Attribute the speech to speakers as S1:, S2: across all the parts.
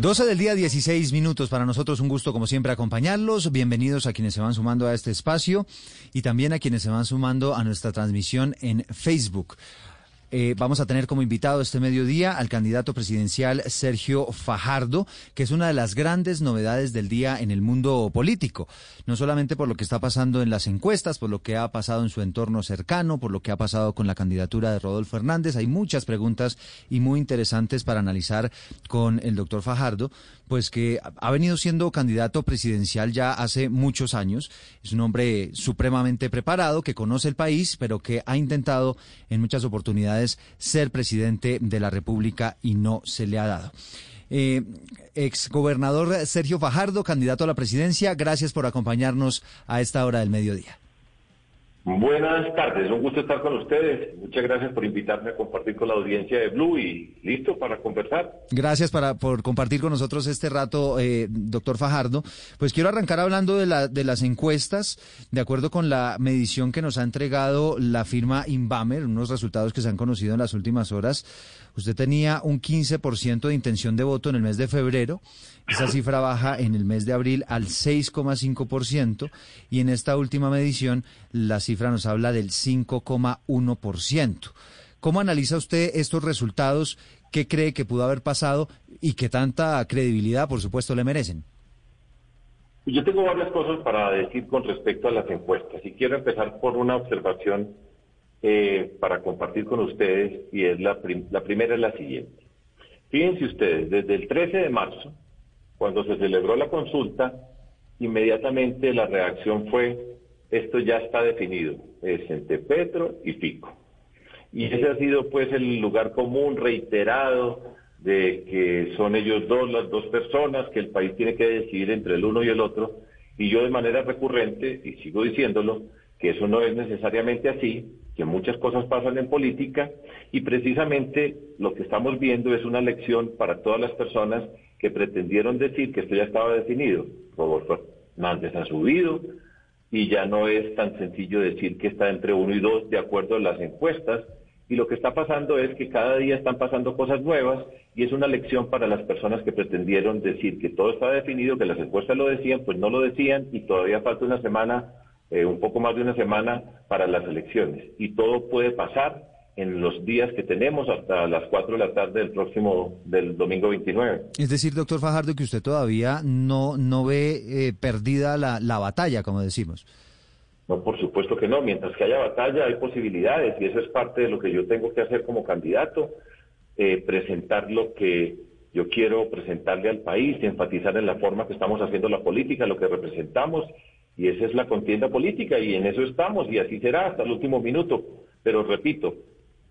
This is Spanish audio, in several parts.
S1: 12 del día, 16 minutos. Para nosotros un gusto, como siempre, acompañarlos. Bienvenidos a quienes se van sumando a este espacio y también a quienes se van sumando a nuestra transmisión en Facebook. Eh, vamos a tener como invitado este mediodía al candidato presidencial Sergio Fajardo, que es una de las grandes novedades del día en el mundo político. No solamente por lo que está pasando en las encuestas, por lo que ha pasado en su entorno cercano, por lo que ha pasado con la candidatura de Rodolfo Hernández. Hay muchas preguntas y muy interesantes para analizar con el doctor Fajardo, pues que ha venido siendo candidato presidencial ya hace muchos años. Es un hombre supremamente preparado, que conoce el país, pero que ha intentado en muchas oportunidades ser presidente de la República y no se le ha dado. Eh, exgobernador Sergio Fajardo, candidato a la presidencia, gracias por acompañarnos a esta hora del mediodía.
S2: Buenas tardes, un gusto estar con ustedes. Muchas gracias por invitarme a compartir con la audiencia de Blue y listo para conversar.
S1: Gracias para, por compartir con nosotros este rato, eh, doctor Fajardo. Pues quiero arrancar hablando de, la, de las encuestas, de acuerdo con la medición que nos ha entregado la firma Inbamer, unos resultados que se han conocido en las últimas horas. Usted tenía un 15% de intención de voto en el mes de febrero. Esa cifra baja en el mes de abril al 6,5% y en esta última medición la cifra nos habla del 5,1%. ¿Cómo analiza usted estos resultados? ¿Qué cree que pudo haber pasado y qué tanta credibilidad, por supuesto, le merecen?
S2: Yo tengo varias cosas para decir con respecto a las encuestas y quiero empezar por una observación eh, para compartir con ustedes y es la, la primera es la siguiente. Fíjense ustedes, desde el 13 de marzo, cuando se celebró la consulta, inmediatamente la reacción fue, esto ya está definido, es entre Petro y Fico. Y ese ha sido pues el lugar común reiterado de que son ellos dos, las dos personas, que el país tiene que decidir entre el uno y el otro. Y yo de manera recurrente, y sigo diciéndolo, que eso no es necesariamente así, que muchas cosas pasan en política y precisamente lo que estamos viendo es una lección para todas las personas que pretendieron decir que esto ya estaba definido. Rodolfo Hernández ha subido y ya no es tan sencillo decir que está entre uno y dos de acuerdo a las encuestas y lo que está pasando es que cada día están pasando cosas nuevas y es una lección para las personas que pretendieron decir que todo estaba definido, que las encuestas lo decían, pues no lo decían y todavía falta una semana eh, un poco más de una semana para las elecciones. Y todo puede pasar en los días que tenemos hasta las 4 de la tarde del próximo, del domingo 29.
S1: Es decir, doctor Fajardo, que usted todavía no, no ve eh, perdida la, la batalla, como decimos.
S2: No, por supuesto que no. Mientras que haya batalla hay posibilidades y eso es parte de lo que yo tengo que hacer como candidato, eh, presentar lo que yo quiero presentarle al país, enfatizar en la forma que estamos haciendo la política, lo que representamos y esa es la contienda política y en eso estamos y así será hasta el último minuto. Pero repito,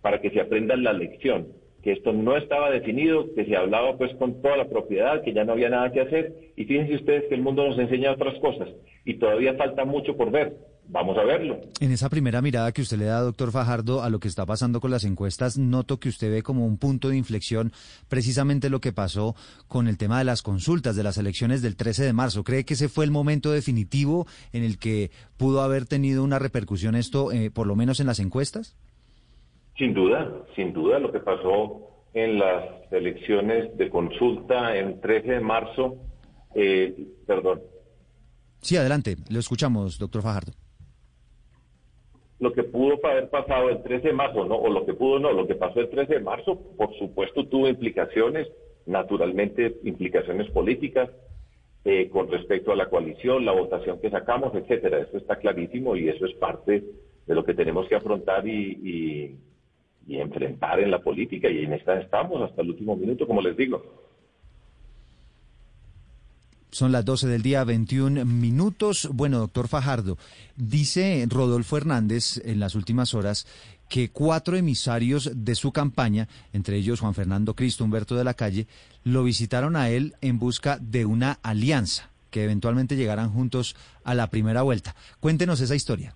S2: para que se aprenda la lección, que esto no estaba definido, que se hablaba pues con toda la propiedad, que ya no había nada que hacer. Y fíjense ustedes que el mundo nos enseña otras cosas y todavía falta mucho por ver. Vamos a verlo.
S1: En esa primera mirada que usted le da, doctor Fajardo, a lo que está pasando con las encuestas, noto que usted ve como un punto de inflexión precisamente lo que pasó con el tema de las consultas, de las elecciones del 13 de marzo. ¿Cree que ese fue el momento definitivo en el que pudo haber tenido una repercusión esto, eh, por lo menos en las encuestas?
S2: Sin duda, sin duda, lo que pasó en las elecciones de consulta en 13 de marzo, eh, perdón.
S1: Sí, adelante, lo escuchamos, doctor Fajardo.
S2: Lo que pudo haber pasado el 13 de marzo, no, o lo que pudo no, lo que pasó el 13 de marzo, por supuesto tuvo implicaciones, naturalmente implicaciones políticas, eh, con respecto a la coalición, la votación que sacamos, etcétera. Eso está clarísimo y eso es parte de lo que tenemos que afrontar y, y enfrentar en la política y en esta estamos hasta el último minuto, como les digo.
S1: Son las 12 del día, 21 minutos. Bueno, doctor Fajardo, dice Rodolfo Hernández en las últimas horas que cuatro emisarios de su campaña, entre ellos Juan Fernando Cristo, Humberto de la Calle, lo visitaron a él en busca de una alianza, que eventualmente llegaran juntos a la primera vuelta. Cuéntenos esa historia.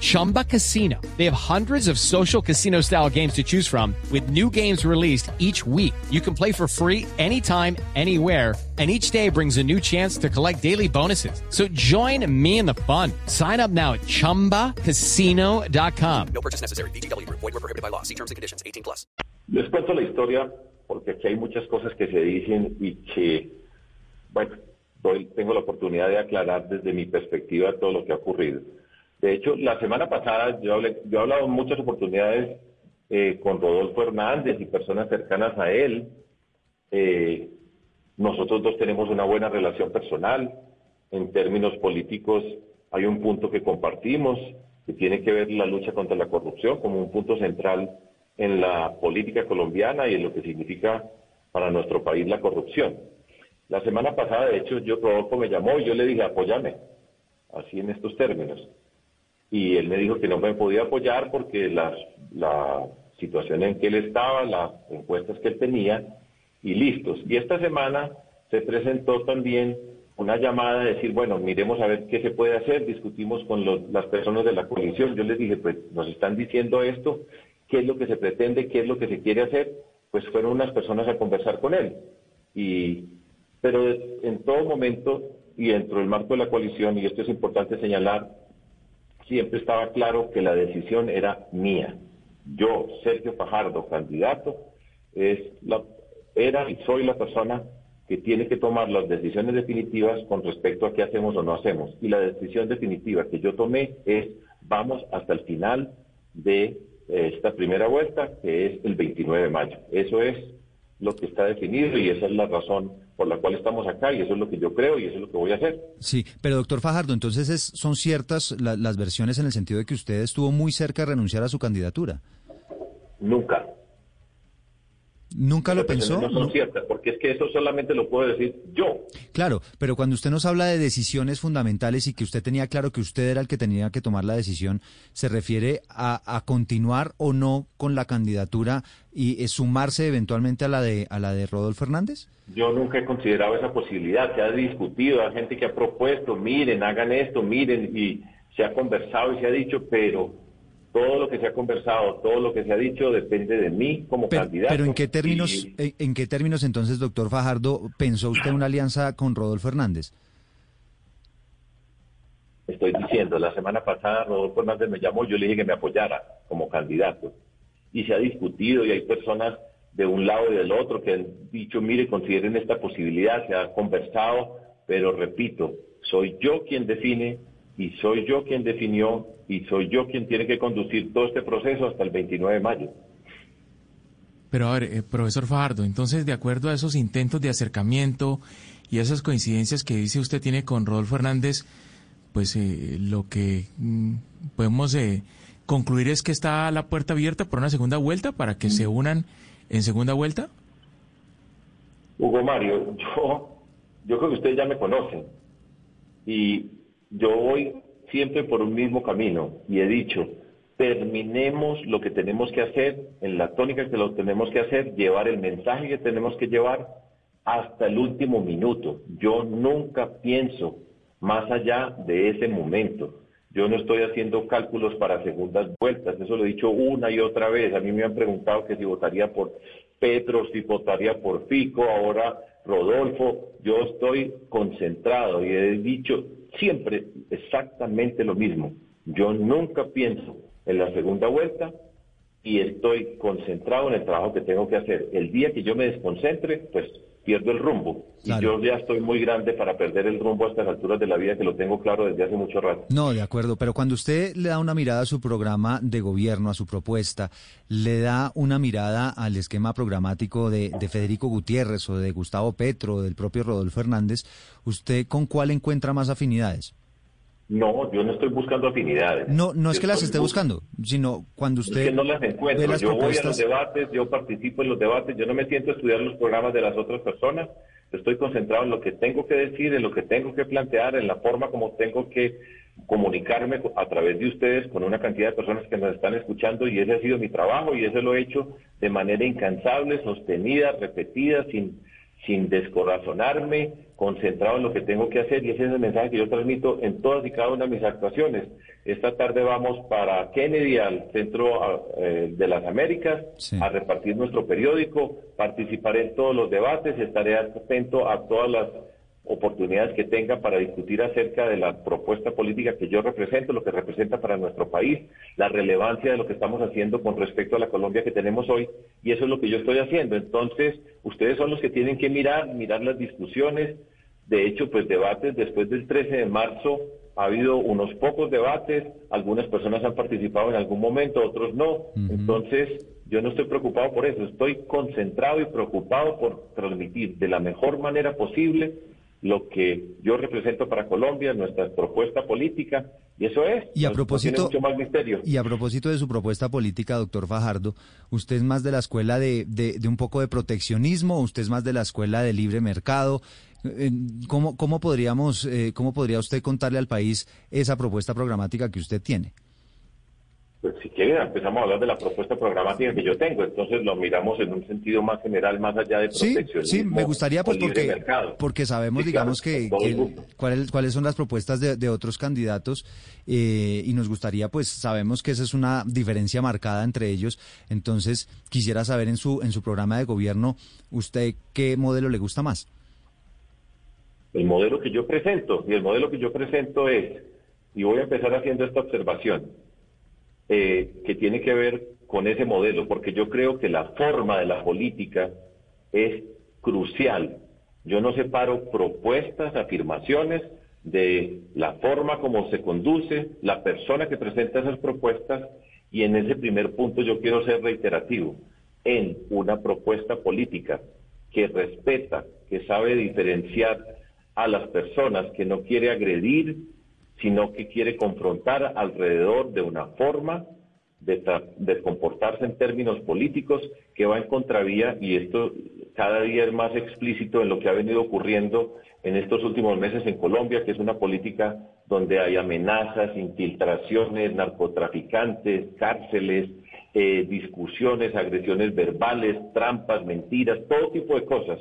S3: Chumba Casino. They have hundreds of social casino style games to choose from with new games released each week. You can play for free anytime, anywhere and each day brings a new chance to collect daily bonuses. So join me in the fun. Sign up now at ChumbaCasino.com.
S4: No purchase necessary. BGW. Void were prohibited by law. See terms and conditions. 18 plus.
S2: Les cuento la historia porque aquí hay muchas cosas que se dicen y que, bueno, hoy tengo la oportunidad de aclarar desde mi perspectiva todo lo que ha ocurrido. De hecho, la semana pasada yo, he hablado en muchas oportunidades eh, con Rodolfo Hernández y personas cercanas a él. Eh, nosotros dos tenemos una buena relación personal. En términos políticos hay un punto que compartimos, que tiene que ver la lucha contra la corrupción como un punto central en la política colombiana y en lo que significa para nuestro país la corrupción. La semana pasada, de hecho, yo Rodolfo me llamó y yo le dije, apóyame, así en estos términos. Y él me dijo que no me podía apoyar porque la, la situación en que él estaba, las encuestas que él tenía, y listos. Y esta semana se presentó también una llamada de decir, bueno, miremos a ver qué se puede hacer, discutimos con las personas de la coalición. Yo les dije, pues nos están diciendo esto, qué es lo que se pretende, qué es lo que se quiere hacer. Pues fueron unas personas a conversar con él. Y, pero en todo momento y dentro del marco de la coalición, y esto es importante señalar, siempre estaba claro que la decisión era mía. Yo, Sergio Fajardo, candidato, es la, era y soy la persona que tiene que tomar las decisiones definitivas con respecto a qué hacemos o no hacemos. Y la decisión definitiva que yo tomé es vamos hasta el final de eh, esta primera vuelta, que es el 29 de mayo. Eso es lo que está definido y esa es la razón por la cual estamos acá y eso es lo que yo creo y eso es lo que voy a hacer.
S1: Sí, pero doctor Fajardo, entonces es, son ciertas las versiones en el sentido de que usted estuvo muy cerca de renunciar a su candidatura.
S2: Nunca.
S1: ¿Nunca lo pensó?
S2: No son ciertas, porque es que eso solamente lo puedo decir yo.
S1: Claro, pero cuando usted nos habla de decisiones fundamentales y que usted tenía claro que usted era el que tenía que tomar la decisión, ¿se refiere a, continuar o no con la candidatura y sumarse eventualmente a la de a la de Rodolfo Hernández?
S2: Yo nunca he considerado esa posibilidad. Se ha discutido, hay gente que ha propuesto, miren, hagan esto, miren, y se ha conversado y se ha dicho, pero todo lo que se ha conversado, todo lo que se ha dicho depende de mí como candidato.
S1: Pero ¿en qué términos, en, qué términos entonces, doctor Fajardo, pensó usted una alianza con Rodolfo Hernández?
S2: Estoy diciendo, la semana pasada Rodolfo Hernández me llamó, yo le dije que me apoyara como candidato. Y se ha discutido y hay personas de un lado y del otro que han dicho, mire, consideren esta posibilidad, se ha conversado, pero repito, soy yo quien define y soy yo quien definió y soy yo quien tiene que conducir todo este proceso hasta el 29 de mayo.
S5: Pero a ver, eh, profesor Fajardo, entonces de acuerdo a esos intentos de acercamiento y esas coincidencias que dice usted tiene con Rodolfo Hernández, pues eh, lo que mm, podemos eh, concluir es que está la puerta abierta por una segunda vuelta para que se unan en segunda vuelta.
S2: Hugo Mario, yo, yo creo que ustedes ya me conocen y yo voy siempre por un mismo camino y he dicho, terminemos lo que tenemos que hacer, en la tónica que lo tenemos que hacer, llevar el mensaje que tenemos que llevar hasta el último minuto. Yo nunca pienso más allá de ese momento. Yo no estoy haciendo cálculos para segundas vueltas, eso lo he dicho una y otra vez. A mí me han preguntado que si votaría por Petro, si votaría por Fico, ahora Rodolfo. Yo estoy concentrado y he dicho, siempre exactamente lo mismo. Yo nunca pienso en la segunda vuelta y estoy concentrado en el trabajo que tengo que hacer. El día que yo me desconcentre, pues pierdo el rumbo. Y yo ya estoy muy grande para perder el rumbo a estas alturas de la vida, que lo tengo claro desde hace mucho rato.
S1: No, de acuerdo, pero cuando usted le da una mirada a su programa de gobierno, a su propuesta, le da una mirada al esquema programático de, de Federico Gutiérrez o de Gustavo Petro, del propio Rodolfo Hernández, ¿usted con cuál encuentra más afinidades?
S2: No, yo no estoy buscando afinidades.
S1: No, no es que las esté buscando, sino cuando usted. Es
S2: que no las encuentro. yo voy a los debates, yo participo en los debates, yo no me siento a estudiar los programas de las otras personas. Estoy concentrado en lo que tengo que decir, en lo que tengo que plantear, en la forma como tengo que comunicarme a través de ustedes con una cantidad de personas que nos están escuchando y ese ha sido mi trabajo y ese lo he hecho de manera incansable, sostenida, repetida, sin, sin descorazonarme, concentrado en lo que tengo que hacer y ese es el mensaje que yo transmito en todas y cada una de mis actuaciones. Esta tarde vamos para Kennedy, al Centro eh, de las Américas, a repartir nuestro periódico, participaré en todos los debates, estaré atento a todas las oportunidades que tenga para discutir acerca de la propuesta política que yo represento, lo que representa para nuestro país, la relevancia de lo que estamos haciendo con respecto a la Colombia que tenemos hoy, y eso es lo que yo estoy haciendo. Entonces, ustedes son los que tienen que mirar, mirar las discusiones. De hecho, pues debates después del 13 de marzo ha habido unos pocos debates, algunas personas han participado en algún momento, otros no. Entonces, yo no estoy preocupado por eso, estoy concentrado y preocupado por transmitir de la mejor manera posible lo que yo represento para Colombia, nuestra propuesta política, y eso es.
S1: Y a propósito,
S2: mucho más misterio.
S1: Y a propósito de su propuesta política, doctor Fajardo, ¿usted es más de la escuela de, de, un poco de proteccionismo usted es más de la escuela de libre mercado? ¿Cómo, cómo, podríamos, eh, ¿Cómo podría usted contarle al país esa propuesta programática que usted tiene?
S2: Pues si quieren empezamos a hablar de la propuesta programática que yo tengo, entonces lo miramos en un sentido más general, más allá de proteccionismo.
S1: Sí, sí me gustaría pues porque, porque sabemos, digamos, que, cuáles son las propuestas de, otros candidatos eh, y nos gustaría, pues sabemos que esa es una diferencia marcada entre ellos, entonces quisiera saber en su, en su programa de gobierno, ¿usted qué modelo le gusta más?
S2: El modelo que yo presento, y el modelo que yo presento es, y voy a empezar haciendo esta observación, eh, que tiene que ver con ese modelo, porque yo creo que la forma de la política es crucial. Yo no separo propuestas, afirmaciones de la forma como se conduce la persona que presenta esas propuestas y en ese primer punto yo quiero ser reiterativo. En una propuesta política que respeta, que sabe diferenciar a las personas, que no quiere agredir sino que quiere confrontar alrededor de una forma de, comportarse en términos políticos que va en contravía, y esto cada día es más explícito en lo que ha venido ocurriendo en estos últimos meses en Colombia, que es una política donde hay amenazas, infiltraciones, narcotraficantes, cárceles, eh, discusiones, agresiones verbales, trampas, mentiras, todo tipo de cosas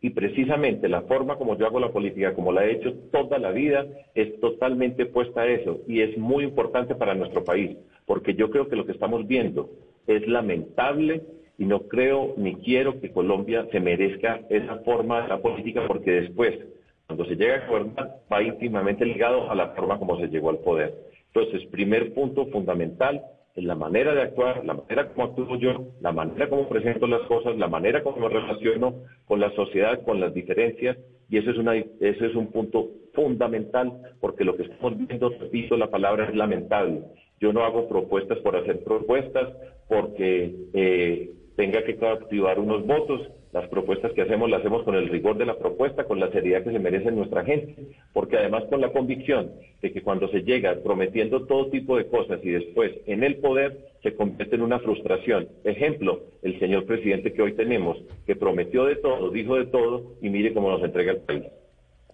S2: y precisamente la forma como yo hago la política, como la he hecho toda la vida, es totalmente puesta a eso y es muy importante para nuestro país, porque yo creo que lo que estamos viendo es lamentable y no creo ni quiero que Colombia se merezca esa forma de la política, porque después, cuando se llega a gobernar, va íntimamente ligado a la forma como se llegó al poder. Entonces, primer punto fundamental, la manera de actuar, la manera como actúo yo, la manera como presento las cosas, la manera como me relaciono con la sociedad, con las diferencias, y eso es, una, eso es un punto fundamental, porque lo que estamos viendo, repito, la palabra es lamentable. Yo no hago propuestas por hacer propuestas, porque eh, tenga que activar unos votos, las propuestas que hacemos las hacemos con el rigor de la propuesta, con la seriedad que se merece nuestra gente, porque además con la convicción de que cuando se llega prometiendo todo tipo de cosas y después en el poder se convierte en una frustración. Ejemplo, el señor presidente que hoy tenemos, que prometió de todo, dijo de todo y mire cómo nos entrega el país.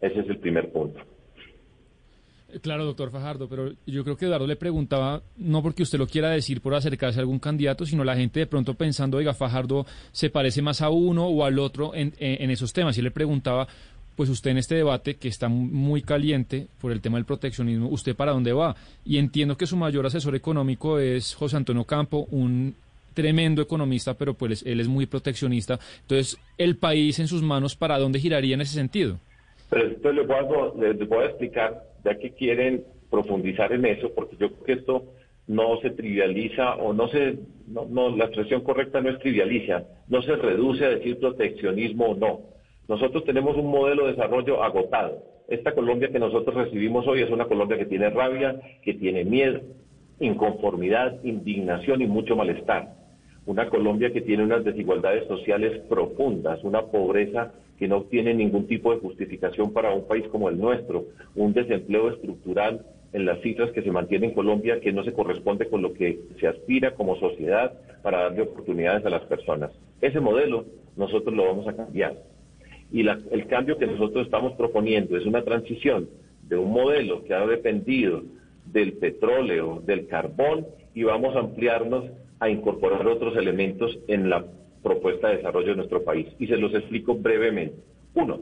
S2: Ese es el primer punto.
S6: Claro, doctor Fajardo, pero yo creo que Eduardo le preguntaba, no porque usted lo quiera decir por acercarse a algún candidato, sino la gente de pronto pensando, oiga, Fajardo se parece más a uno o al otro en, en esos temas. Y le preguntaba, pues usted en este debate que está muy caliente por el tema del proteccionismo, ¿usted para dónde va? Y entiendo que su mayor asesor económico es José Antonio Campo, un tremendo economista, pero pues él es muy proteccionista. Entonces, ¿el país en sus manos para dónde giraría en ese sentido?
S2: Pero entonces les voy, a, les voy a explicar, ya que quieren profundizar en eso, porque yo creo que esto no se trivializa o no se, no, la expresión correcta no es trivializa, no se reduce a decir proteccionismo o no. Nosotros tenemos un modelo de desarrollo agotado. Esta Colombia que nosotros recibimos hoy es una Colombia que tiene rabia, que tiene miedo, inconformidad, indignación y mucho malestar. Una Colombia que tiene unas desigualdades sociales profundas, una pobreza que no tiene ningún tipo de justificación para un país como el nuestro, un desempleo estructural en las cifras que se mantiene en Colombia que no se corresponde con lo que se aspira como sociedad para darle oportunidades a las personas. Ese modelo nosotros lo vamos a cambiar. Y el cambio que nosotros estamos proponiendo es una transición de un modelo que ha dependido del petróleo, del carbón, y vamos a ampliarnos a incorporar otros elementos en la propuesta de desarrollo de nuestro país. Y se los explico brevemente. Uno,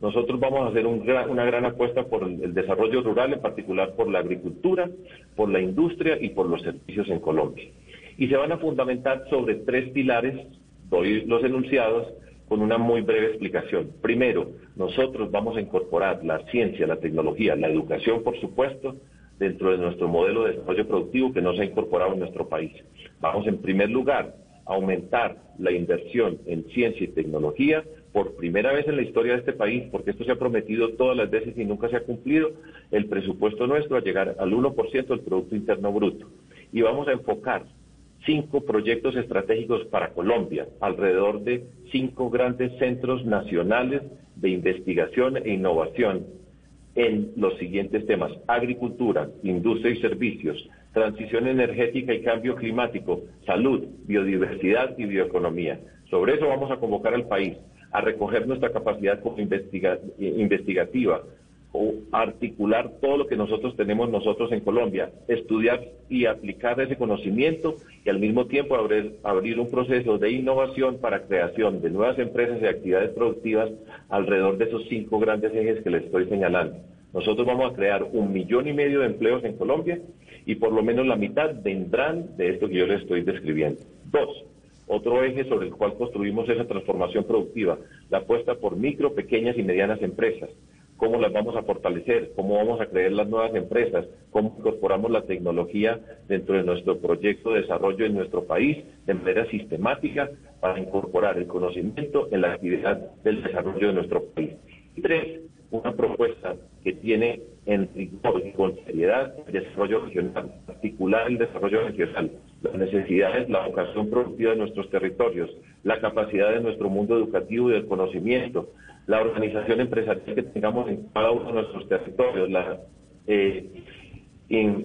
S2: nosotros vamos a hacer una gran apuesta por el, desarrollo rural, en particular por la agricultura, por la industria y por los servicios en Colombia. Y se van a fundamentar sobre tres pilares, doy los enunciados, con una muy breve explicación. Primero, nosotros vamos a incorporar la ciencia, la tecnología, la educación, por supuesto, dentro de nuestro modelo de desarrollo productivo que no se ha incorporado en nuestro país. Vamos, en primer lugar, a aumentar la inversión en ciencia y tecnología por primera vez en la historia de este país, porque esto se ha prometido todas las veces y nunca se ha cumplido, el presupuesto nuestro a llegar al 1% del Producto Interno Bruto. Y vamos a enfocar cinco proyectos estratégicos para Colombia, alrededor de cinco grandes centros nacionales de investigación e innovación en los siguientes temas, agricultura, industria y servicios, transición energética y cambio climático, salud, biodiversidad y bioeconomía. Sobre eso vamos a convocar al país a recoger nuestra capacidad como investigativa, o articular todo lo que nosotros tenemos nosotros en Colombia, estudiar y aplicar ese conocimiento y al mismo tiempo abrir, abrir un proceso de innovación para creación de nuevas empresas y actividades productivas alrededor de esos cinco grandes ejes que les estoy señalando. Nosotros vamos a crear un millón y medio de empleos en Colombia y por lo menos la mitad vendrán de esto que yo les estoy describiendo. Dos, otro eje sobre el cual construimos esa transformación productiva, la apuesta por micro, pequeñas y medianas empresas. ¿Cómo las vamos a fortalecer? ¿Cómo vamos a crear las nuevas empresas? ¿Cómo incorporamos la tecnología dentro de nuestro proyecto de desarrollo en nuestro país de manera sistemática para incorporar el conocimiento en la actividad del desarrollo de nuestro país? Y tres, una propuesta que tiene en rigor y con seriedad el desarrollo regional, articular el desarrollo regional, las necesidades, la vocación productiva de nuestros territorios, la capacidad de nuestro mundo educativo y del conocimiento, la organización empresarial que tengamos en cada uno de nuestros territorios, la, eh,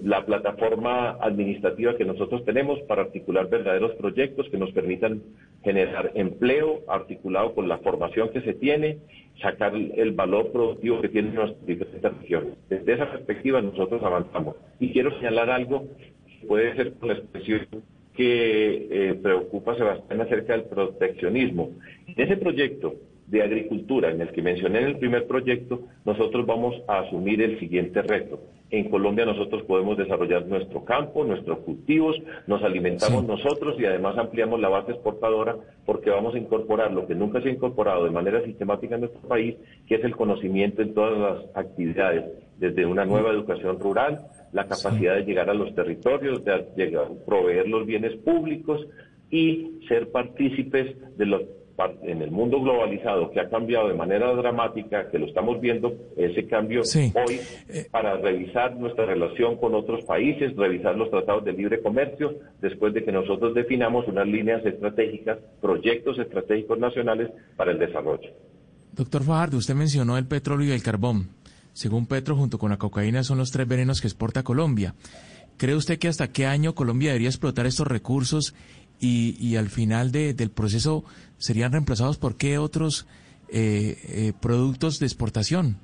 S2: la plataforma administrativa que nosotros tenemos para articular verdaderos proyectos que nos permitan generar empleo articulado con la formación que se tiene, sacar el valor productivo que tienen nuestras diferentes regiones. Desde esa perspectiva nosotros avanzamos. Y quiero señalar algo que puede ser con la expresión que eh, preocupa Sebastián acerca del proteccionismo. En ese proyecto de agricultura en el que mencioné en el primer proyecto, nosotros vamos a asumir el siguiente reto. En Colombia nosotros podemos desarrollar nuestro campo, nuestros cultivos, nos alimentamos nosotros y además ampliamos la base exportadora porque vamos a incorporar lo que nunca se ha incorporado de manera sistemática en nuestro país, que es el conocimiento en todas las actividades, desde una nueva educación rural, la capacidad de llegar a los territorios, de llegar, proveer los bienes públicos y ser partícipes de los en el mundo globalizado que ha cambiado de manera dramática, que lo estamos viendo, ese cambio hoy, eh, para revisar nuestra relación con otros países, revisar los tratados de libre comercio, después de que nosotros definamos unas líneas estratégicas, proyectos estratégicos nacionales para el desarrollo.
S5: Doctor Fajardo, usted mencionó el petróleo y el carbón. Según Petro, junto con la cocaína, son los tres venenos que exporta Colombia. ¿Cree usted que hasta qué año Colombia debería explotar estos recursos y, al final del proceso serían reemplazados por qué otros eh, eh, productos de exportación?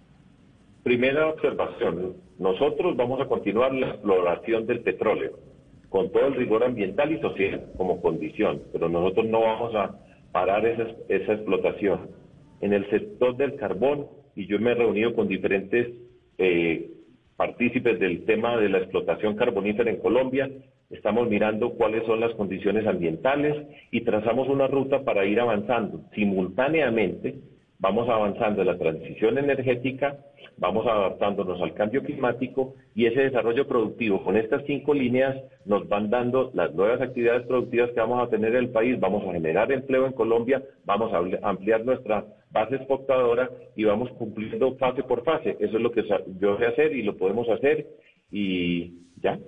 S2: Primera observación, nosotros vamos a continuar la exploración del petróleo con todo el rigor ambiental y social como condición, pero nosotros no vamos a parar esa, esa explotación. En el sector del carbón, y yo me he reunido con diferentes eh, partícipes del tema de la explotación carbonífera en Colombia, estamos mirando cuáles son las condiciones ambientales y trazamos una ruta para ir avanzando. Simultáneamente vamos avanzando en la transición energética, vamos adaptándonos al cambio climático y ese desarrollo productivo con estas cinco líneas nos van dando las nuevas actividades productivas que vamos a tener en el país, vamos a generar empleo en Colombia, vamos a ampliar nuestra base exportadora y vamos cumpliendo fase por fase. Eso es lo que yo sé hacer y lo podemos hacer y ya.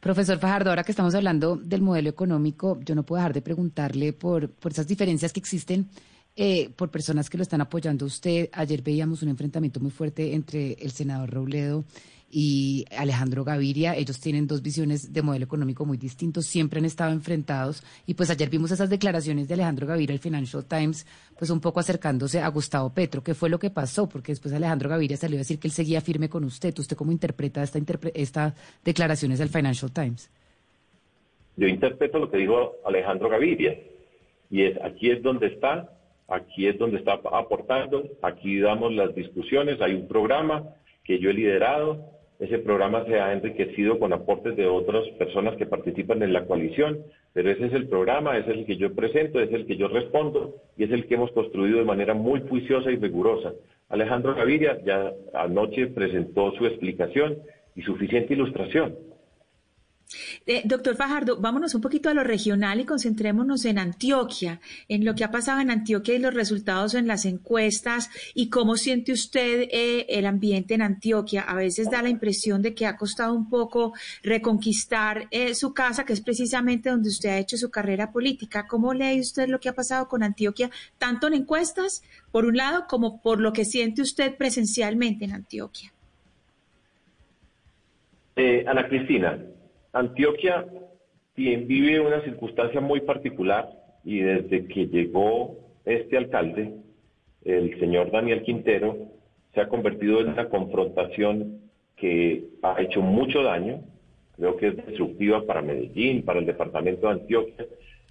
S7: Profesor Fajardo, ahora que estamos hablando del modelo económico, yo no puedo dejar de preguntarle por, por esas diferencias que existen eh, por personas que lo están apoyando usted. Ayer veíamos un enfrentamiento muy fuerte entre el senador Robledo y Alejandro Gaviria. Ellos tienen dos visiones de modelo económico muy distintos, siempre han estado enfrentados. Y pues ayer vimos esas declaraciones de Alejandro Gaviria, el Financial Times, pues un poco acercándose a Gustavo Petro. ¿Qué fue lo que pasó? Porque después Alejandro Gaviria salió a decir que él seguía firme con usted. ¿Usted cómo interpreta esta, esta declaraciones del Financial Times?
S2: Yo interpreto lo que dijo Alejandro Gaviria. Y es, aquí es donde está Aquí es donde está aportando, aquí damos las discusiones, hay un programa que yo he liderado, ese programa se ha enriquecido con aportes de otras personas que participan en la coalición, pero ese es el programa, ese es el que yo presento, ese es el que yo respondo y es el que hemos construido de manera muy juiciosa y rigurosa. Alejandro Gaviria ya anoche presentó su explicación y suficiente ilustración.
S8: Eh, doctor Fajardo, vámonos un poquito a lo regional y concentrémonos en Antioquia, en lo que ha pasado en Antioquia y los resultados en las encuestas y cómo siente usted eh, el ambiente en Antioquia. A veces da la impresión de que ha costado un poco reconquistar eh, su casa, que es precisamente donde usted ha hecho su carrera política. ¿Cómo lee usted lo que ha pasado con Antioquia, tanto en encuestas, por un lado, como por lo que siente usted presencialmente en Antioquia?
S2: Ana Cristina, Antioquia vive una circunstancia muy particular y desde que llegó este alcalde, el señor Daniel Quintero, se ha convertido en una confrontación que ha hecho mucho daño, creo que es destructiva para Medellín, para el departamento de Antioquia,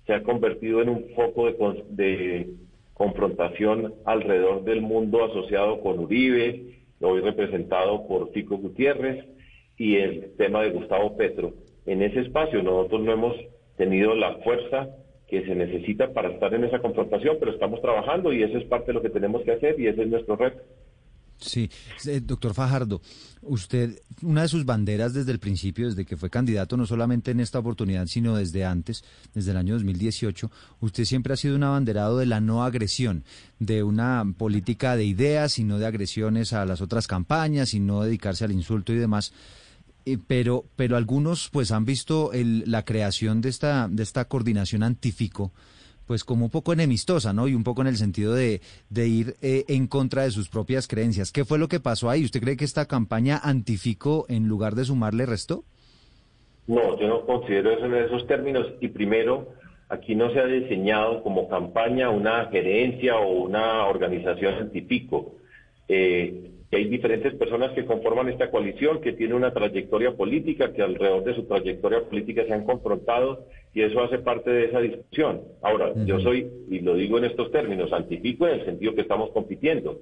S2: se ha convertido en un foco de, de confrontación alrededor del mundo asociado con Uribe, hoy representado por Fico Gutiérrez, y el tema de Gustavo Petro en ese espacio. Nosotros no hemos tenido la fuerza que se necesita para estar en esa confrontación, pero estamos trabajando y eso es parte de lo que tenemos que hacer y ese es nuestro reto.
S1: Sí, eh, doctor Fajardo, usted, una de sus banderas desde el principio, desde que fue candidato, no solamente en esta oportunidad, sino desde antes, desde el año 2018, usted siempre ha sido un abanderado de la no agresión, de una política de ideas y no de agresiones a las otras campañas y no dedicarse al insulto y demás pero, pero algunos pues han visto la creación de esta, de esta coordinación antifico pues como un poco enemistosa, ¿no? Y un poco en el sentido de, de ir eh, en contra de sus propias creencias. ¿Qué fue lo que pasó ahí? ¿Usted cree que esta campaña antifico, en lugar de sumarle, restó?
S2: No, yo no considero eso en esos términos. Y primero, aquí no se ha diseñado como campaña una gerencia o una organización antifico. Eh, hay diferentes personas que conforman esta coalición, que tiene una trayectoria política, que alrededor de su trayectoria política se han confrontado y eso hace parte de esa discusión. Ahora, yo soy, y lo digo en estos términos, antifico en el sentido que estamos compitiendo.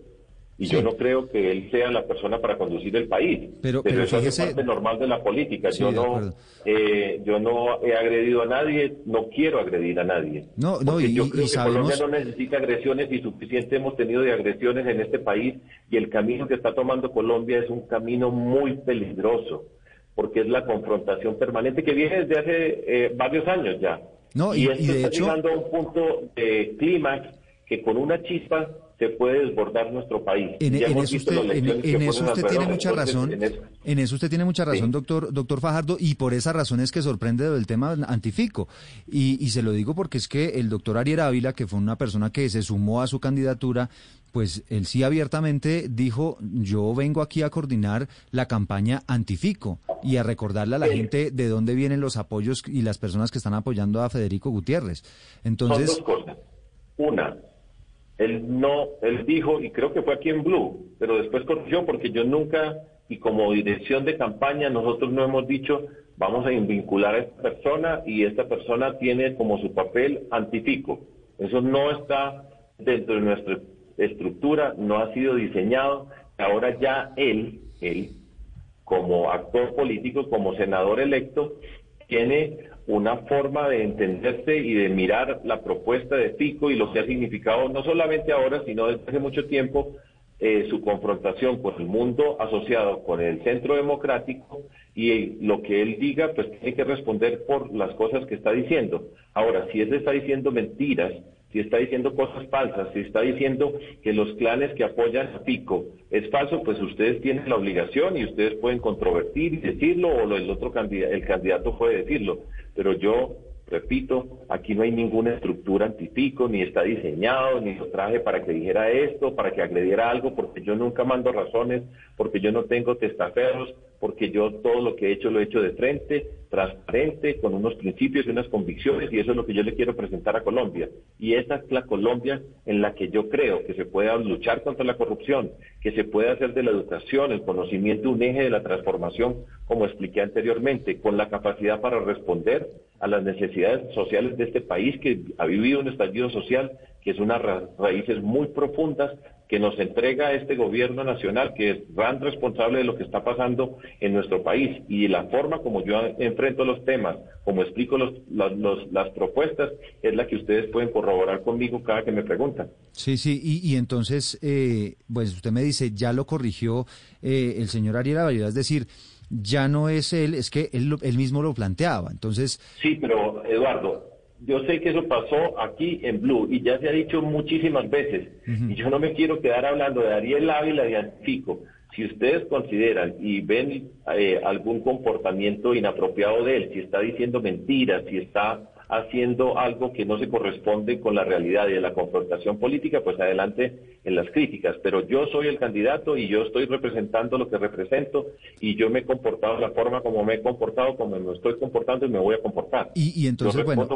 S2: Y yo no creo que él sea la persona para conducir el país. Pero, eso es parte normal de la política. yo no eh, yo no he agredido a nadie, no quiero agredir a nadie.
S1: No, no, y,
S2: yo creo
S1: que
S2: Colombia no necesita agresiones y suficiente hemos tenido de agresiones en este país y el camino que está tomando Colombia es un camino muy peligroso porque es la confrontación permanente que viene desde hace eh, varios años ya.
S1: No, y, esto está
S2: llegando a un punto de clímax que con una chispa se puede desbordar nuestro país.
S1: En, eso usted, tiene mucha razón. En eso. usted tiene mucha razón, doctor, doctor Fajardo, y por esa razón es que sorprende del tema antifico. Y, y se lo digo porque es que el doctor Ariel Ávila, que fue una persona que se sumó a su candidatura, pues él sí abiertamente dijo, yo vengo aquí a coordinar la campaña antifico y a recordarle a la gente de dónde vienen los apoyos y las personas que están apoyando a Federico Gutiérrez. Entonces,
S2: dos cosas. Una, él no, él dijo, y creo que fue aquí en Blue, pero después corrigió porque yo nunca, y como dirección de campaña, nosotros no hemos dicho, vamos a vincular a esta persona y esta persona tiene como su papel antifico. Eso no está dentro de nuestra estructura, no ha sido diseñado. Ahora ya él, él, como actor político, como senador electo, tiene una forma de entenderse y de mirar la propuesta de Pico y lo que ha significado no solamente ahora, sino desde hace mucho tiempo eh, su confrontación con el mundo asociado con el centro democrático y lo que él diga, pues tiene que responder por las cosas que está diciendo. Ahora, si él está diciendo mentiras, si está diciendo cosas falsas, si está diciendo que los clanes que apoyan a Pico es falso, pues ustedes tienen la obligación y ustedes pueden controvertir y decirlo o el otro candidato, el candidato puede decirlo. Pero yo repito, aquí no hay ninguna estructura antipico, ni está diseñado, ni lo traje para que dijera esto, para que agrediera algo, porque yo nunca mando razones, porque yo no tengo testaferros, porque yo todo lo que he hecho lo he hecho de frente, transparente, con unos principios y unas convicciones, y eso es lo que yo le quiero presentar a Colombia. Y esa es la Colombia en la que yo creo que se pueda luchar contra la corrupción, que se puede hacer de la educación, el conocimiento un eje de la transformación, como expliqué anteriormente, con la capacidad para responder a las necesidades sociales de este país que ha vivido un estallido social que es unas raíces muy profundas que nos entrega este gobierno nacional, que es gran responsable de lo que está pasando en nuestro país. Y la forma como yo enfrento los temas, como explico los, las propuestas, es la que ustedes pueden corroborar conmigo cada que me preguntan.
S1: Sí, sí, y, entonces, eh, pues usted me dice, ya lo corrigió eh, el señor Ariel Avalleda, es decir, ya no es él, es que él, él mismo lo planteaba. Entonces.
S2: Sí, pero Eduardo, yo sé que eso pasó aquí en Blue y ya se ha dicho muchísimas veces. Y yo no me quiero quedar hablando de Ariel Ávila de Antico. Si ustedes consideran y ven eh, algún comportamiento inapropiado de él, si está diciendo mentiras, si está haciendo algo que no se corresponde con la realidad y de la confrontación política, pues adelante en las críticas. Pero yo soy el candidato y yo estoy representando lo que represento y yo me he comportado de la forma como me he comportado, como me estoy comportando y me voy a comportar.
S1: Y, entonces, bueno,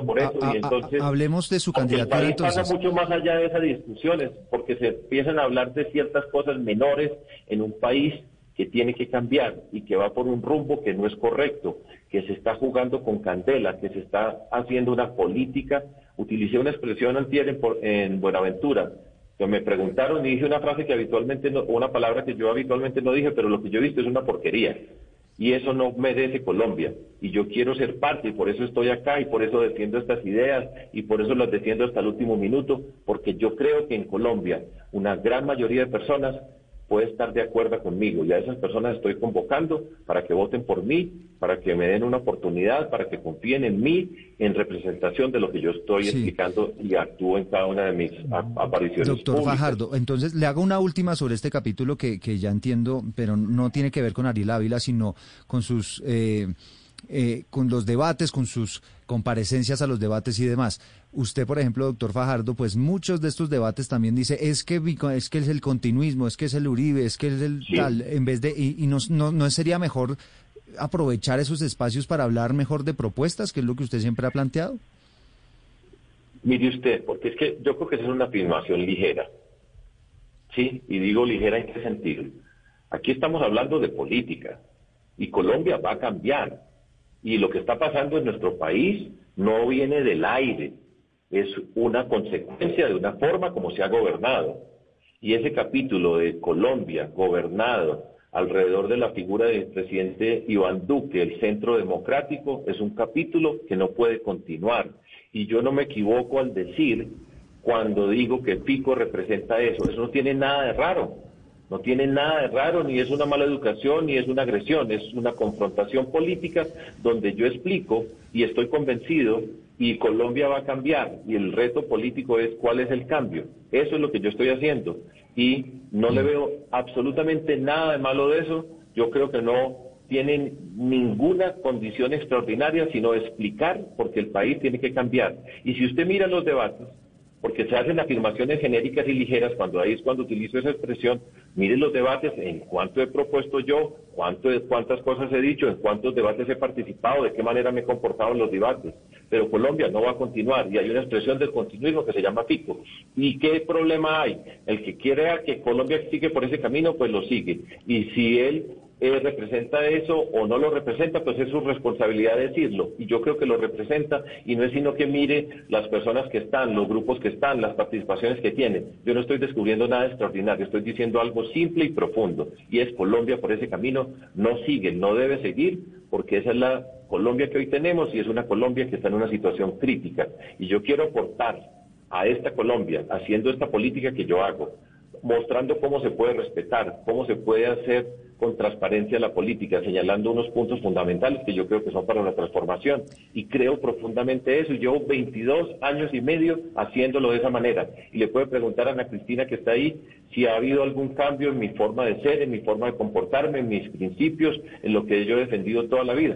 S1: hablemos de su candidatura entonces.
S2: pasa mucho más allá de esas discusiones, porque se empiezan a hablar de ciertas cosas menores en un país que tiene que cambiar y que va por un rumbo que no es correcto, que se está jugando con candela, que se está haciendo una política. Utilicé una expresión anterior en, Buenaventura, que me preguntaron y dije una frase que habitualmente, no, una palabra que yo habitualmente no dije, pero lo que yo he visto es una porquería. Y eso no merece Colombia. Y yo quiero ser parte y por eso estoy acá y por eso defiendo estas ideas y por eso las defiendo hasta el último minuto, porque yo creo que en Colombia una gran mayoría de personas puede estar de acuerdo conmigo y a esas personas estoy convocando para que voten por mí, para que me den una oportunidad, para que confíen en mí en representación de lo que yo estoy explicando y actúo en cada una de mis apariciones.
S1: Doctor Fajardo, entonces le hago una última sobre este capítulo que, que ya entiendo, pero no tiene que ver con Ariel Ávila, sino con sus... Eh, eh, con los debates, con sus comparecencias a los debates y demás. Usted, por ejemplo, doctor Fajardo, pues muchos de estos debates también dice, es que es que es el continuismo, es que es el Uribe, es que es el tal, en vez de, y, no, no, sería mejor aprovechar esos espacios para hablar mejor de propuestas, que es lo que usted siempre ha planteado?
S2: Mire usted, porque es que yo creo que esa es una afirmación ligera. ¿Sí? Y digo ligera en qué sentido. Aquí estamos hablando de política y Colombia va a cambiar. Y lo que está pasando en nuestro país no viene del aire, es una consecuencia de una forma como se ha gobernado. Y ese capítulo de Colombia gobernado alrededor de la figura del presidente Iván Duque, el centro democrático, es un capítulo que no puede continuar. Y yo no me equivoco al decir cuando digo que Pico representa eso. Eso no tiene nada de raro. No tiene nada de raro, ni es una mala educación, ni es una agresión, es una confrontación política donde yo explico y estoy convencido y Colombia va a cambiar y el reto político es cuál es el cambio. Eso es lo que yo estoy haciendo y no le veo absolutamente nada de malo de eso. Yo creo que no tienen ninguna condición extraordinaria, sino explicar porque el país tiene que cambiar. Y si usted mira los debates, porque se hacen afirmaciones genéricas y ligeras cuando ahí es cuando utilizo esa expresión. Miren los debates, en cuánto he propuesto yo, cuánto, cuántas cosas he dicho, en cuántos debates he participado, de qué manera me he comportado en los debates. Pero Colombia no va a continuar y hay una expresión del continuismo que se llama pico. ¿Y qué problema hay? El que quiera que Colombia sigue por ese camino, pues lo sigue. Y si él eh, representa eso o no lo representa, pues es su responsabilidad decirlo. Y yo creo que lo representa y no es sino que mire las personas que están, los grupos que están, las participaciones que tienen. Yo no estoy descubriendo nada extraordinario, estoy diciendo algo simple y profundo. Y es Colombia por ese camino, no sigue, no debe seguir, porque esa es la Colombia que hoy tenemos y es una Colombia que está en una situación crítica. Y yo quiero aportar a esta Colombia, haciendo esta política que yo hago, mostrando cómo se puede respetar, cómo se puede hacer con transparencia la política, señalando unos puntos fundamentales que yo creo que son para la transformación. Y creo profundamente eso. Llevo 22 años y medio haciéndolo de esa manera. Y le puede preguntar a Ana Cristina que está ahí si ha habido algún cambio en mi forma de ser, en mi forma de comportarme, en mis principios, en lo que yo he defendido toda la vida.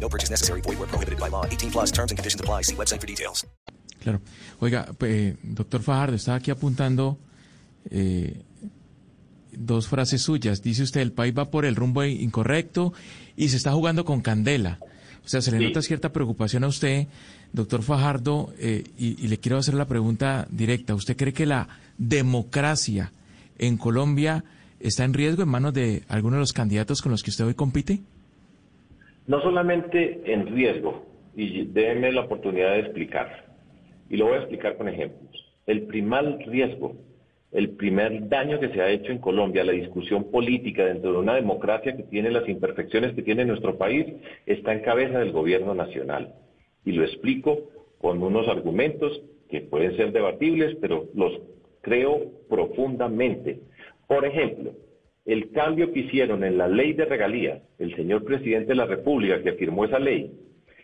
S9: No purchase necessary. Void where prohibited by law. 18 plus terms and conditions apply. See website for details.
S5: Claro. Oiga, eh, doctor Fajardo, estaba aquí apuntando eh, dos frases suyas. Dice usted, el país va por el rumbo incorrecto y se está jugando con candela. O sea, se le
S2: Sí.
S5: nota cierta preocupación a usted, doctor Fajardo, eh, y, y le quiero hacer la pregunta directa. ¿Usted cree que la democracia en Colombia está en riesgo en manos de algunos de los candidatos con los que usted hoy compite?
S2: No solamente en riesgo, y déme la oportunidad de explicar, y lo voy a explicar con ejemplos. El primer riesgo, el primer daño que se ha hecho en Colombia la discusión política dentro de una democracia que tiene las imperfecciones que tiene nuestro país, está en cabeza del gobierno nacional. Y lo explico con unos argumentos que pueden ser debatibles, pero los creo profundamente. Por ejemplo, el cambio que hicieron en la ley de regalías, el señor presidente de la República que firmó esa ley,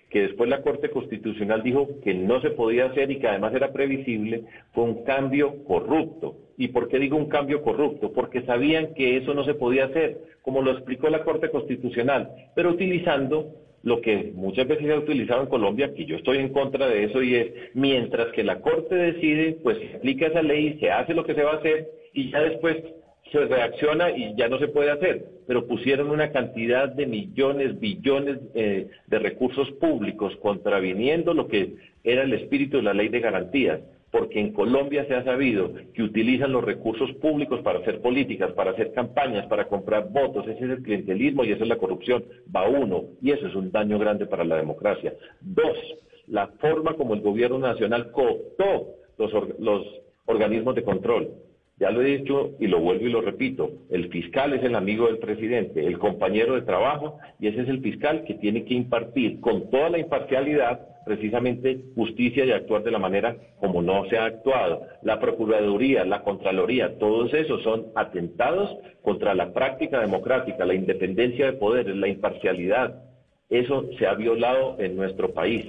S2: que después la Corte Constitucional dijo que no se podía hacer y que además era previsible, fue un cambio corrupto. ¿Y por qué digo un cambio corrupto? Porque sabían que eso no se podía hacer, como lo explicó la Corte Constitucional, pero utilizando lo que muchas veces se ha utilizado en Colombia, que yo estoy en contra de eso, y es mientras que la Corte decide, pues se aplica esa ley, se hace lo que se va a hacer, y ya después se reacciona y ya no se puede hacer, pero pusieron una cantidad de millones, billones eh, de recursos públicos contraviniendo lo que era el espíritu de la ley de garantías, porque en Colombia se ha sabido que utilizan los recursos públicos para hacer políticas, para hacer campañas, para comprar votos, ese es el clientelismo y esa es la corrupción, va uno, y eso es un daño grande para la democracia. Dos, la forma como el gobierno nacional cooptó los, or- los organismos de control. Ya lo he dicho y lo vuelvo y lo repito, el fiscal es el amigo del presidente, el compañero de trabajo, y ese es el fiscal que tiene que impartir con toda la imparcialidad precisamente justicia y actuar de la manera como no se ha actuado. La Procuraduría, la Contraloría, todos esos son atentados contra la práctica democrática, la independencia de poderes, la imparcialidad. Eso se ha violado en nuestro país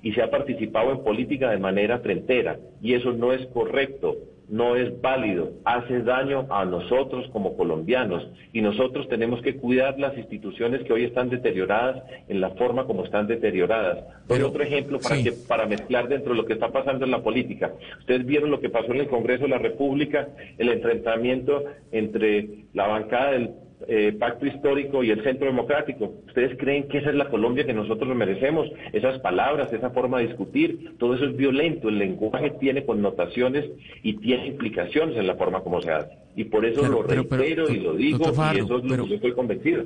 S2: y se ha participado en política de manera frentera y eso no es correcto, no es válido, hace daño a nosotros como colombianos y nosotros tenemos que cuidar las instituciones que hoy están deterioradas en la forma como están deterioradas. Doy otro ejemplo para,
S5: sí.
S2: que, para mezclar dentro de lo que está pasando en la política. Ustedes vieron lo que pasó en el Congreso de la República, el enfrentamiento entre la bancada del eh, pacto histórico y el centro democrático. ¿Ustedes creen que esa es la Colombia que nosotros nos merecemos? Esas palabras, esa forma de discutir, todo eso es violento. El lenguaje tiene connotaciones y tiene implicaciones en la forma como se hace. Y por eso
S5: Pero-
S2: lo
S5: pero- pero,
S2: reitero y lo digo y eso es lo que yo estoy convencido.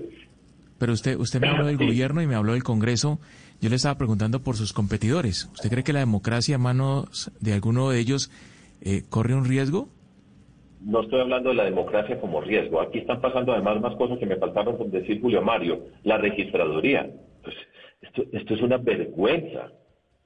S5: Pero usted, usted me habló del
S2: Sí.
S5: gobierno y me habló del Congreso. Yo le estaba preguntando por sus competidores. ¿Usted cree que la democracia en manos de alguno de ellos eh, corre un riesgo?
S2: No estoy hablando de la democracia como riesgo. Aquí están pasando además más cosas que me faltaron por decir Julio Mario. La registraduría. Pues esto, esto es una vergüenza.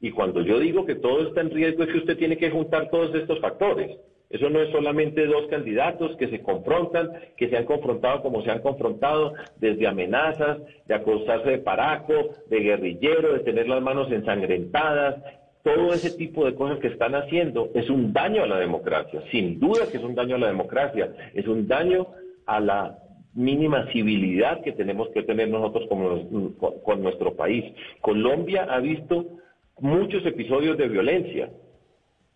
S2: Y cuando yo digo que todo está en riesgo es que usted tiene que juntar todos estos factores. Eso no es solamente dos candidatos que se confrontan, que se han confrontado como se han confrontado, desde amenazas, de acostarse de paraco, de guerrillero, de tener las manos ensangrentadas, todo ese tipo de cosas que están haciendo es un daño a la democracia, sin duda que es un daño a la democracia, es un daño a la mínima civilidad que tenemos que tener nosotros como- con, con nuestro país. Colombia ha visto muchos episodios de violencia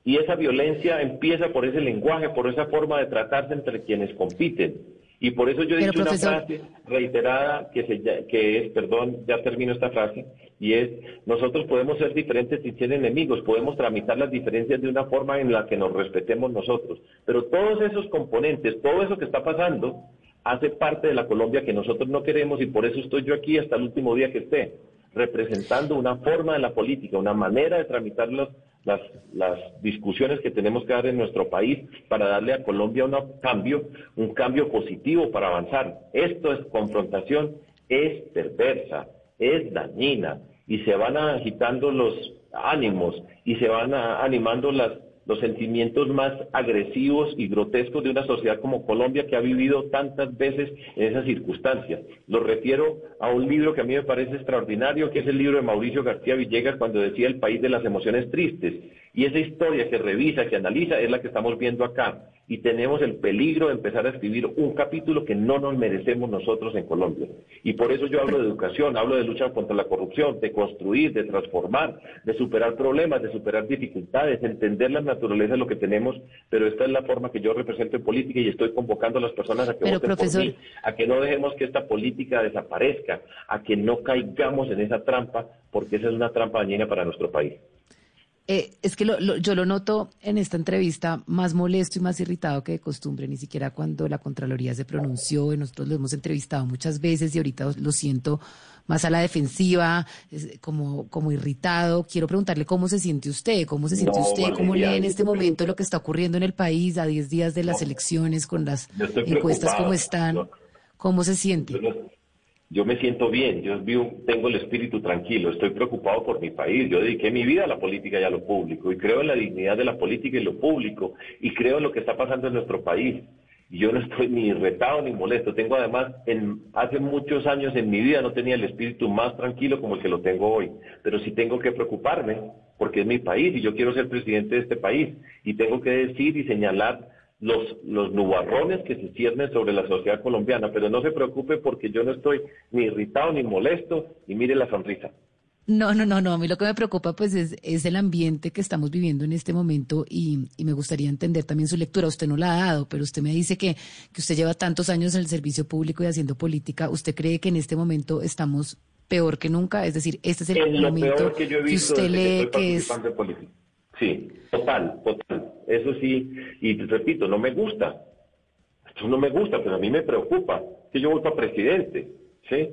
S2: y esa violencia empieza por ese lenguaje, por esa forma de tratarse entre quienes compiten. Y por eso yo he dicho una frase reiterada que, se, que es, perdón, ya termino esta frase, y es, nosotros podemos ser diferentes sin ser enemigos, podemos tramitar las diferencias de una forma en la que nos respetemos nosotros. Pero todos esos componentes, todo eso que está pasando, hace parte de la Colombia que nosotros no queremos y por eso estoy yo aquí hasta el último día que esté, representando una forma de la política, una manera de tramitar los, las, las discusiones que tenemos que dar en nuestro país para darle a Colombia un cambio, un cambio positivo para avanzar. Esto es confrontación, es perversa, es dañina y se van agitando los ánimos y se van animando las los sentimientos más agresivos y grotescos de una sociedad como Colombia que ha vivido tantas veces en esas circunstancias. Lo refiero a un libro que a mí me parece extraordinario, que es el libro de Mauricio García Villegas cuando decía El país de las emociones tristes y esa historia que revisa, que analiza, es la que estamos viendo acá. Y tenemos el peligro de empezar a escribir un capítulo que no nos merecemos nosotros en Colombia. Y por eso yo hablo de educación, hablo de lucha contra la corrupción, de construir, de transformar, de superar problemas, de superar dificultades, de entender la naturaleza de lo que tenemos. Pero esta es la forma que yo represento en política y estoy convocando a las personas a que voten por mí, a que no dejemos que esta política desaparezca, a que no caigamos en esa trampa, porque esa es una trampa dañina para nuestro país.
S7: Eh, es que lo, lo, yo lo noto en esta entrevista más molesto y más irritado que de costumbre, ni siquiera cuando la Contraloría se pronunció y nosotros lo hemos entrevistado muchas veces y ahorita lo siento más a la defensiva, como, como irritado. Quiero preguntarle cómo se siente usted, cómo se siente usted, cómo lee en este momento lo que está ocurriendo en el país a 10 días de las elecciones, con las encuestas como están, cómo se siente
S2: yo me siento bien, yo vivo, tengo el espíritu tranquilo, estoy preocupado por mi país, yo dediqué mi vida a la política y a lo público, y creo en la dignidad de la política y lo público, y creo en lo que está pasando en nuestro país. Y yo no estoy ni retado ni molesto, tengo además, en, hace muchos años en mi vida no tenía el espíritu más tranquilo como el que lo tengo hoy, pero sí tengo que preocuparme, porque es mi país y yo quiero ser presidente de este país, y tengo que decir y señalar los, los nubarrones que se ciernen sobre la sociedad colombiana, pero no se preocupe porque yo no estoy ni irritado ni molesto, y mire la sonrisa.
S7: No, no, no, no. A mí lo que me preocupa pues es, es el ambiente que estamos viviendo en este momento y, y, me gustaría entender también su lectura. Usted no la ha dado, pero usted me dice que, que usted lleva tantos años en el servicio público y haciendo política. ¿Usted cree que en este momento estamos peor que nunca? Es decir, este es el momento que, yo he visto usted lee que, que es...
S2: Sí, total, total. Eso sí, y te repito, no me gusta. Esto no me gusta, pero a mí me preocupa que yo voy para presidente, ¿sí?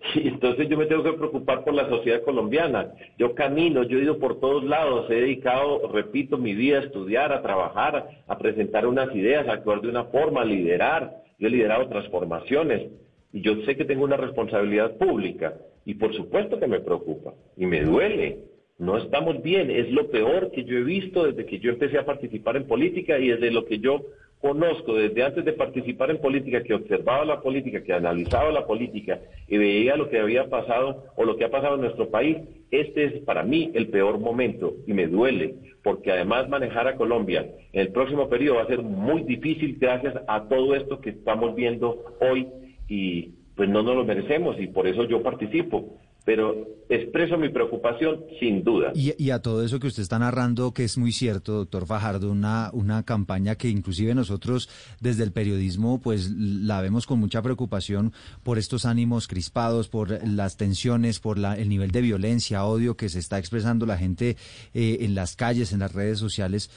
S2: Y entonces yo me tengo que preocupar por la sociedad colombiana. Yo camino, yo he ido por todos lados, he dedicado, repito, mi vida a estudiar, a trabajar, a presentar unas ideas, a actuar de una forma, a liderar. Yo he liderado transformaciones y yo sé que tengo una responsabilidad pública y por supuesto que me preocupa y me duele no estamos bien, es lo peor que yo he visto desde que yo empecé a participar en política y desde lo que yo conozco, desde antes de participar en política, que observaba la política, que analizaba la política y veía lo que había pasado o lo que ha pasado en nuestro país, este es para mí el peor momento y me duele, porque además manejar a Colombia en el próximo periodo va a ser muy difícil gracias a todo esto que estamos viendo hoy y pues no nos lo merecemos y por eso yo participo pero expreso mi preocupación sin duda.
S1: Y, y, a todo eso que usted está narrando, que es muy cierto, doctor Fajardo, una, una campaña que inclusive nosotros desde el periodismo pues la vemos con mucha preocupación por estos ánimos crispados, por las tensiones, por la, el nivel de violencia, odio que se está expresando la gente eh, en las calles, en las redes sociales.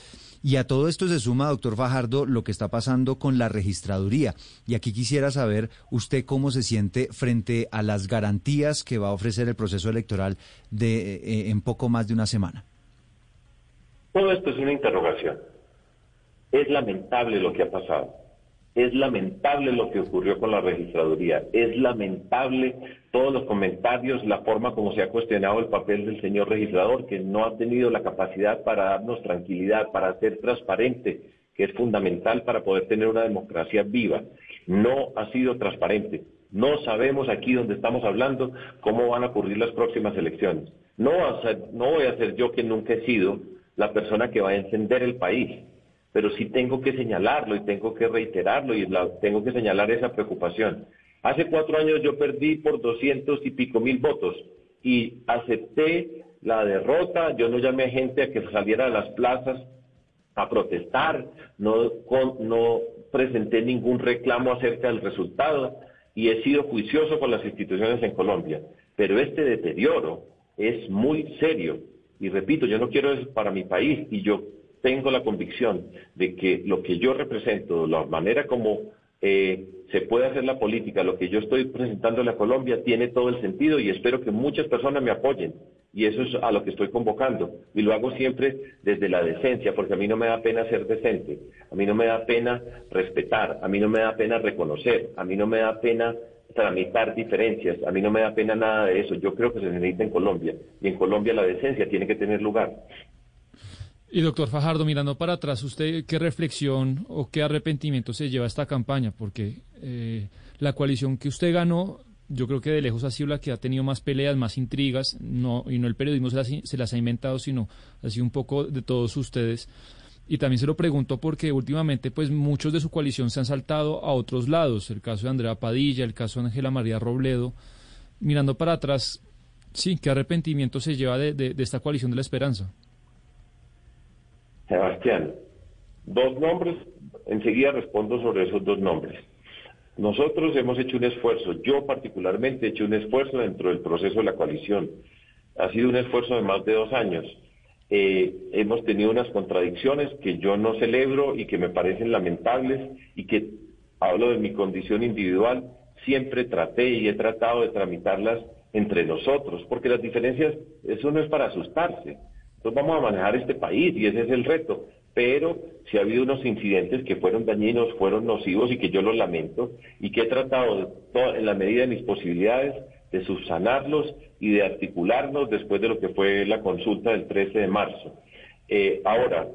S1: Y a todo esto se suma, doctor Fajardo, lo que está pasando con la registraduría. Y aquí quisiera saber usted cómo se siente frente a las garantías que va a ofrecer el proceso electoral de, eh, eh, en poco más de una semana.
S2: Todo esto es una interrogación. Es lamentable lo que ha pasado. Es lamentable lo que ocurrió con la registraduría, es lamentable todos los comentarios, la forma como se ha cuestionado el papel del señor registrador, que no ha tenido la capacidad para darnos tranquilidad, para ser transparente, que es fundamental para poder tener una democracia viva. No ha sido transparente. No sabemos aquí donde estamos hablando cómo van a ocurrir las próximas elecciones. No, voy a ser yo que nunca he sido la persona que va a encender el país pero sí tengo que señalarlo y tengo que reiterarlo y la, tengo que señalar esa preocupación. Hace cuatro años yo perdí por doscientos y pico mil votos y acepté la derrota, yo no llamé a gente a que saliera a las plazas a protestar, no, con, no presenté ningún reclamo acerca del resultado y he sido juicioso con las instituciones en Colombia. Pero este deterioro es muy serio. Y repito, yo no quiero eso para mi país y yo tengo la convicción de que lo que yo represento, la manera como eh, se puede hacer la política, lo que yo estoy presentándole a Colombia, tiene todo el sentido y espero que muchas personas me apoyen. Y eso es a lo que estoy convocando. Y lo hago siempre desde la decencia, porque a mí no me da pena ser decente, a mí no me da pena respetar, a mí no me da pena reconocer, a mí no me da pena tramitar diferencias, a mí no me da pena nada de eso. Yo creo que se necesita en Colombia. Y en Colombia la decencia tiene que tener lugar.
S6: Y doctor Fajardo, mirando para atrás, ¿usted qué reflexión o qué arrepentimiento se lleva a esta campaña? Porque eh, la coalición que usted ganó, yo creo que de lejos ha sido la que ha tenido más peleas, más intrigas, no, y no el periodismo se las, se las ha inventado, sino ha sido un poco de todos ustedes. Y también se lo pregunto porque últimamente pues muchos de su coalición se han saltado a otros lados, el caso de Andrea Padilla, el caso de Ángela María Robledo. Mirando para atrás, sí, ¿qué arrepentimiento se lleva de, de esta coalición de la esperanza?
S2: Sebastián, dos nombres, enseguida respondo sobre esos dos nombres. Nosotros hemos hecho un esfuerzo, yo particularmente he hecho un esfuerzo dentro del proceso de la coalición. Ha sido un esfuerzo de más de dos años. Eh, hemos tenido unas contradicciones que yo no celebro y que me parecen lamentables y que, hablo de mi condición individual, siempre traté y he tratado de tramitarlas entre nosotros, porque las diferencias, eso no es para asustarse. Entonces vamos a manejar este país y ese es el reto. Pero si ha habido unos incidentes que fueron dañinos, fueron nocivos y que yo los lamento y que he tratado en la medida de mis posibilidades de subsanarlos y de articularlos después de lo que fue la consulta del 13 de marzo. Eh, ahora,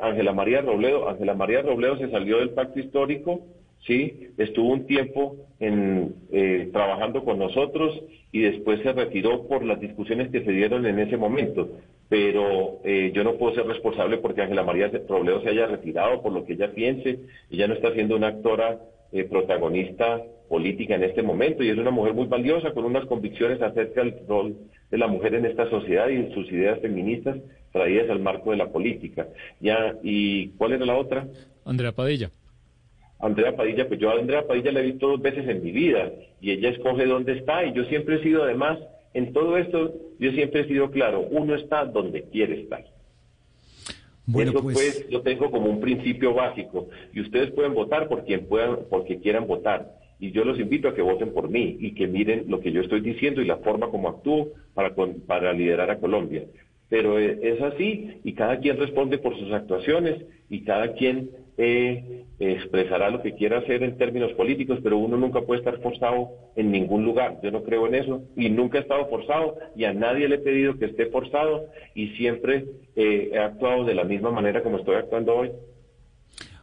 S2: Ángela María Robledo, Ángela María Robledo se salió del pacto histórico, sí, estuvo un tiempo eh, trabajando con nosotros y después se retiró por las discusiones que se dieron en ese momento pero eh, yo no puedo ser responsable porque Ángela María Robledo se haya retirado por lo que ella piense. Ella no está siendo una actora eh, protagonista política en este momento y es una mujer muy valiosa con unas convicciones acerca del rol de la mujer en esta sociedad y sus ideas feministas traídas al marco de la política. Ya, ¿Y cuál era la otra?
S6: Andrea Padilla.
S2: Andrea Padilla, pues yo a Andrea Padilla la he visto dos veces en mi vida y ella escoge dónde está y yo siempre he sido además en todo esto yo siempre he sido claro, uno está donde quiere estar. Bueno, Eso pues... pues yo tengo como un principio básico y ustedes pueden votar por quien puedan, porque quieran votar. Y yo los invito a que voten por mí y que miren lo que yo estoy diciendo y la forma como actúo para, para liderar a Colombia. Pero eh, es así y cada quien responde por sus actuaciones y cada quien eh, expresará lo que quiera hacer en términos políticos, pero uno nunca puede estar forzado en ningún lugar. Yo no creo en eso y nunca he estado forzado y a nadie le he pedido que esté forzado y siempre eh, he actuado de la misma manera como estoy actuando hoy.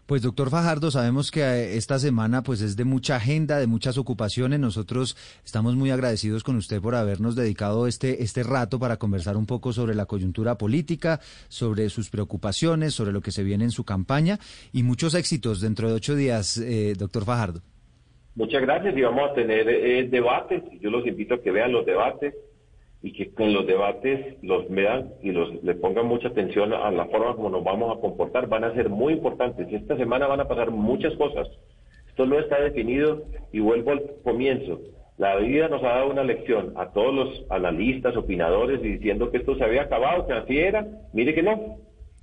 S1: Pues doctor Fajardo, sabemos que eh, esta semana pues es de mucha agenda, de muchas ocupaciones. Nosotros estamos muy agradecidos con usted por habernos dedicado este, este rato para conversar un poco sobre la coyuntura política, sobre sus preocupaciones, sobre lo que se viene en su campaña y muchos éxitos dentro de ocho días, eh, doctor Fajardo.
S2: Muchas gracias y vamos a tener eh, debates. Yo los invito a que vean los debates y que en los debates los vean y los le pongan mucha atención a la forma como nos vamos a comportar. Van a ser muy importantes. Y esta semana van a pasar muchas cosas. Esto no está definido y vuelvo al comienzo. La vida nos ha dado una lección a todos los analistas, opinadores, diciendo que esto se había acabado, que así era. Mire que no.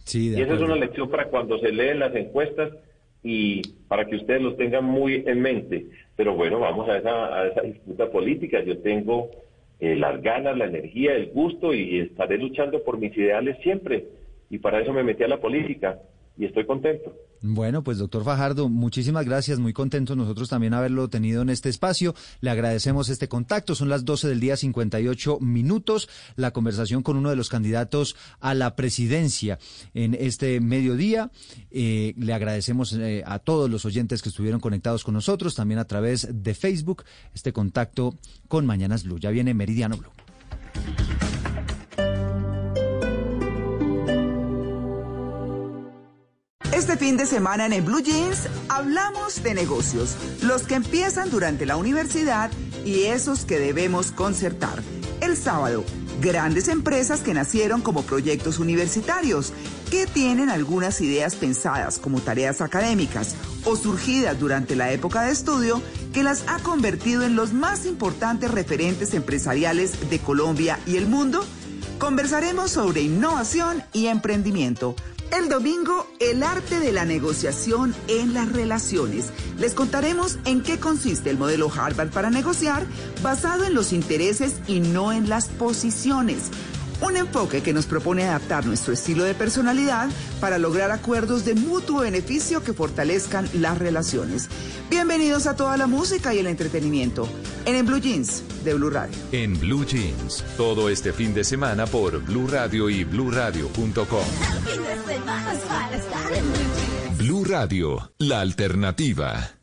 S1: Sí,
S2: y esa es una lección para cuando se leen las encuestas y para que ustedes los tengan muy en mente. Pero bueno, vamos a esa, a esa disputa política. Yo tengo eh, las ganas, la energía, el gusto y estaré luchando por mis ideales siempre. Y para eso me metí a la política y estoy contento.
S1: Bueno, pues doctor Fajardo, muchísimas gracias, muy contentos nosotros también haberlo tenido en este espacio. Le agradecemos este contacto, son las 12 del día 58 minutos, la conversación con uno de los candidatos a la presidencia en este mediodía. Eh, le agradecemos eh, a todos los oyentes que estuvieron conectados con nosotros, también a través de Facebook, este contacto con Mañanas Blue. Ya viene Meridiano Blue.
S10: Fin de semana en el Blue Jeans hablamos de negocios, los que empiezan durante la universidad y esos que debemos concertar. El sábado, grandes empresas que nacieron como proyectos universitarios, que tienen algunas ideas pensadas como tareas académicas o surgidas durante la época de estudio que las ha convertido en los más importantes referentes empresariales de Colombia y el mundo. Conversaremos sobre innovación y emprendimiento El domingo, el arte de la negociación en las relaciones. Les contaremos en qué consiste el modelo Harvard para negociar basado en los intereses y no en las posiciones. Un enfoque que nos propone adaptar nuestro estilo de personalidad para lograr acuerdos de mutuo beneficio que fortalezcan las relaciones. Bienvenidos a toda la música y el entretenimiento en En Blue Jeans de Blue Radio.
S11: En Blue Jeans, todo este fin de semana por Blue Radio y bluradio.com. Blue Radio, la alternativa.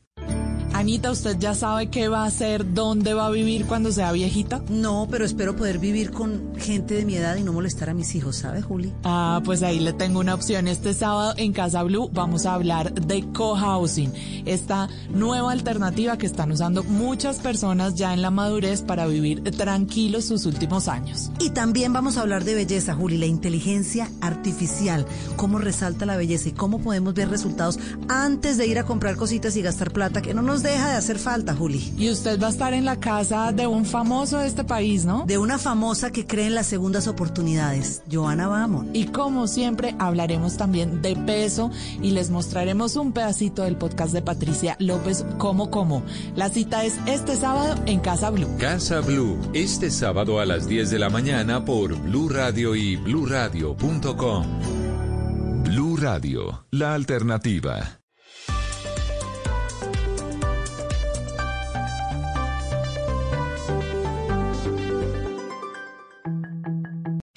S12: Anita, ¿usted ya sabe qué va a hacer, dónde va a vivir cuando sea viejita?
S13: No, pero espero poder vivir con gente de mi edad y no molestar a mis hijos, ¿sabe, Juli?
S12: Ah, pues ahí le tengo una opción. Este sábado en Casa Blue vamos a hablar de cohousing, esta nueva alternativa que están usando muchas personas ya en la madurez para vivir tranquilos sus últimos años.
S13: Y también vamos a hablar de belleza, Juli, la inteligencia artificial, cómo resalta la belleza y cómo podemos ver resultados antes de ir a comprar cositas y gastar plata que no nos deja de hacer falta, Juli.
S12: Y usted va a estar en la casa de un famoso de este país, ¿no?
S13: De una famosa que cree en las segundas oportunidades, Joana Bamon.
S12: Y como siempre, hablaremos también de peso y les mostraremos un pedacito del podcast de Patricia López, Como Como. La cita es este sábado en Casa Blue.
S11: Casa Blue, este sábado a las 10 de la mañana por Blue Radio y bluradio.com. Blue Radio, la alternativa.